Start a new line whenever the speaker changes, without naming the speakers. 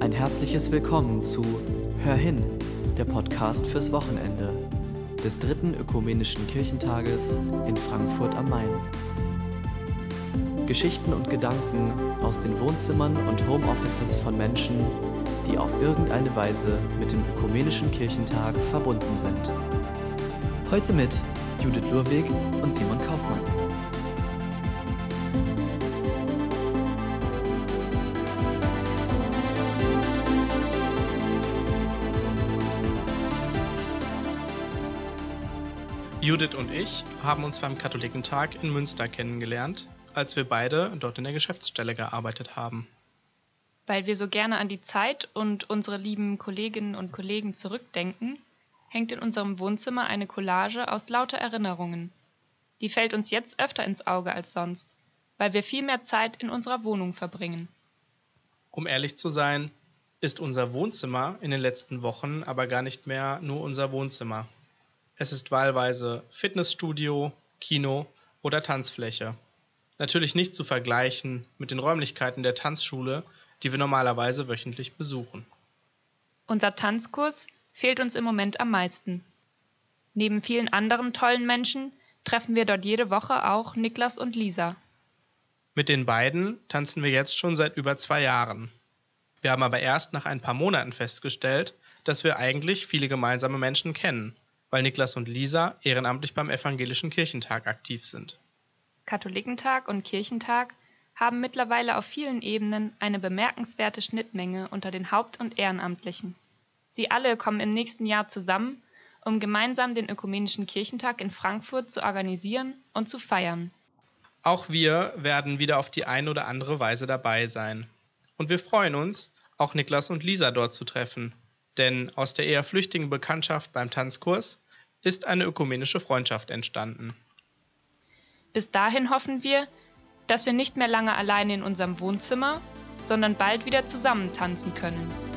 Ein herzliches Willkommen zu Hör hin, der Podcast fürs Wochenende des dritten ökumenischen Kirchentages in Frankfurt am Main. Geschichten und Gedanken aus den Wohnzimmern und Homeoffices von Menschen, die auf irgendeine Weise mit dem ökumenischen Kirchentag verbunden sind. Heute mit Judith Lurweg und Simon Kaufmann.
Judith und ich haben uns beim Katholikentag in Münster kennengelernt, als wir beide dort in der Geschäftsstelle gearbeitet haben.
Weil wir so gerne an die Zeit und unsere lieben Kolleginnen und Kollegen zurückdenken, hängt in unserem Wohnzimmer eine Collage aus lauter Erinnerungen. Die fällt uns jetzt öfter ins Auge als sonst, weil wir viel mehr Zeit in unserer Wohnung verbringen.
Um ehrlich zu sein, ist unser Wohnzimmer in den letzten Wochen aber gar nicht mehr nur unser Wohnzimmer. Es ist wahlweise Fitnessstudio, Kino oder Tanzfläche. Natürlich nicht zu vergleichen mit den Räumlichkeiten der Tanzschule, die wir normalerweise wöchentlich besuchen.
Unser Tanzkurs fehlt uns im Moment am meisten. Neben vielen anderen tollen Menschen treffen wir dort jede Woche auch Niklas und Lisa.
Mit den beiden tanzen wir jetzt schon seit über zwei Jahren. Wir haben aber erst nach ein paar Monaten festgestellt, dass wir eigentlich viele gemeinsame Menschen kennen weil Niklas und Lisa ehrenamtlich beim Evangelischen Kirchentag aktiv sind.
Katholikentag und Kirchentag haben mittlerweile auf vielen Ebenen eine bemerkenswerte Schnittmenge unter den Haupt- und Ehrenamtlichen. Sie alle kommen im nächsten Jahr zusammen, um gemeinsam den Ökumenischen Kirchentag in Frankfurt zu organisieren und zu feiern.
Auch wir werden wieder auf die eine oder andere Weise dabei sein. Und wir freuen uns, auch Niklas und Lisa dort zu treffen denn aus der eher flüchtigen Bekanntschaft beim Tanzkurs ist eine ökumenische Freundschaft entstanden.
Bis dahin hoffen wir, dass wir nicht mehr lange alleine in unserem Wohnzimmer, sondern bald wieder zusammen tanzen können.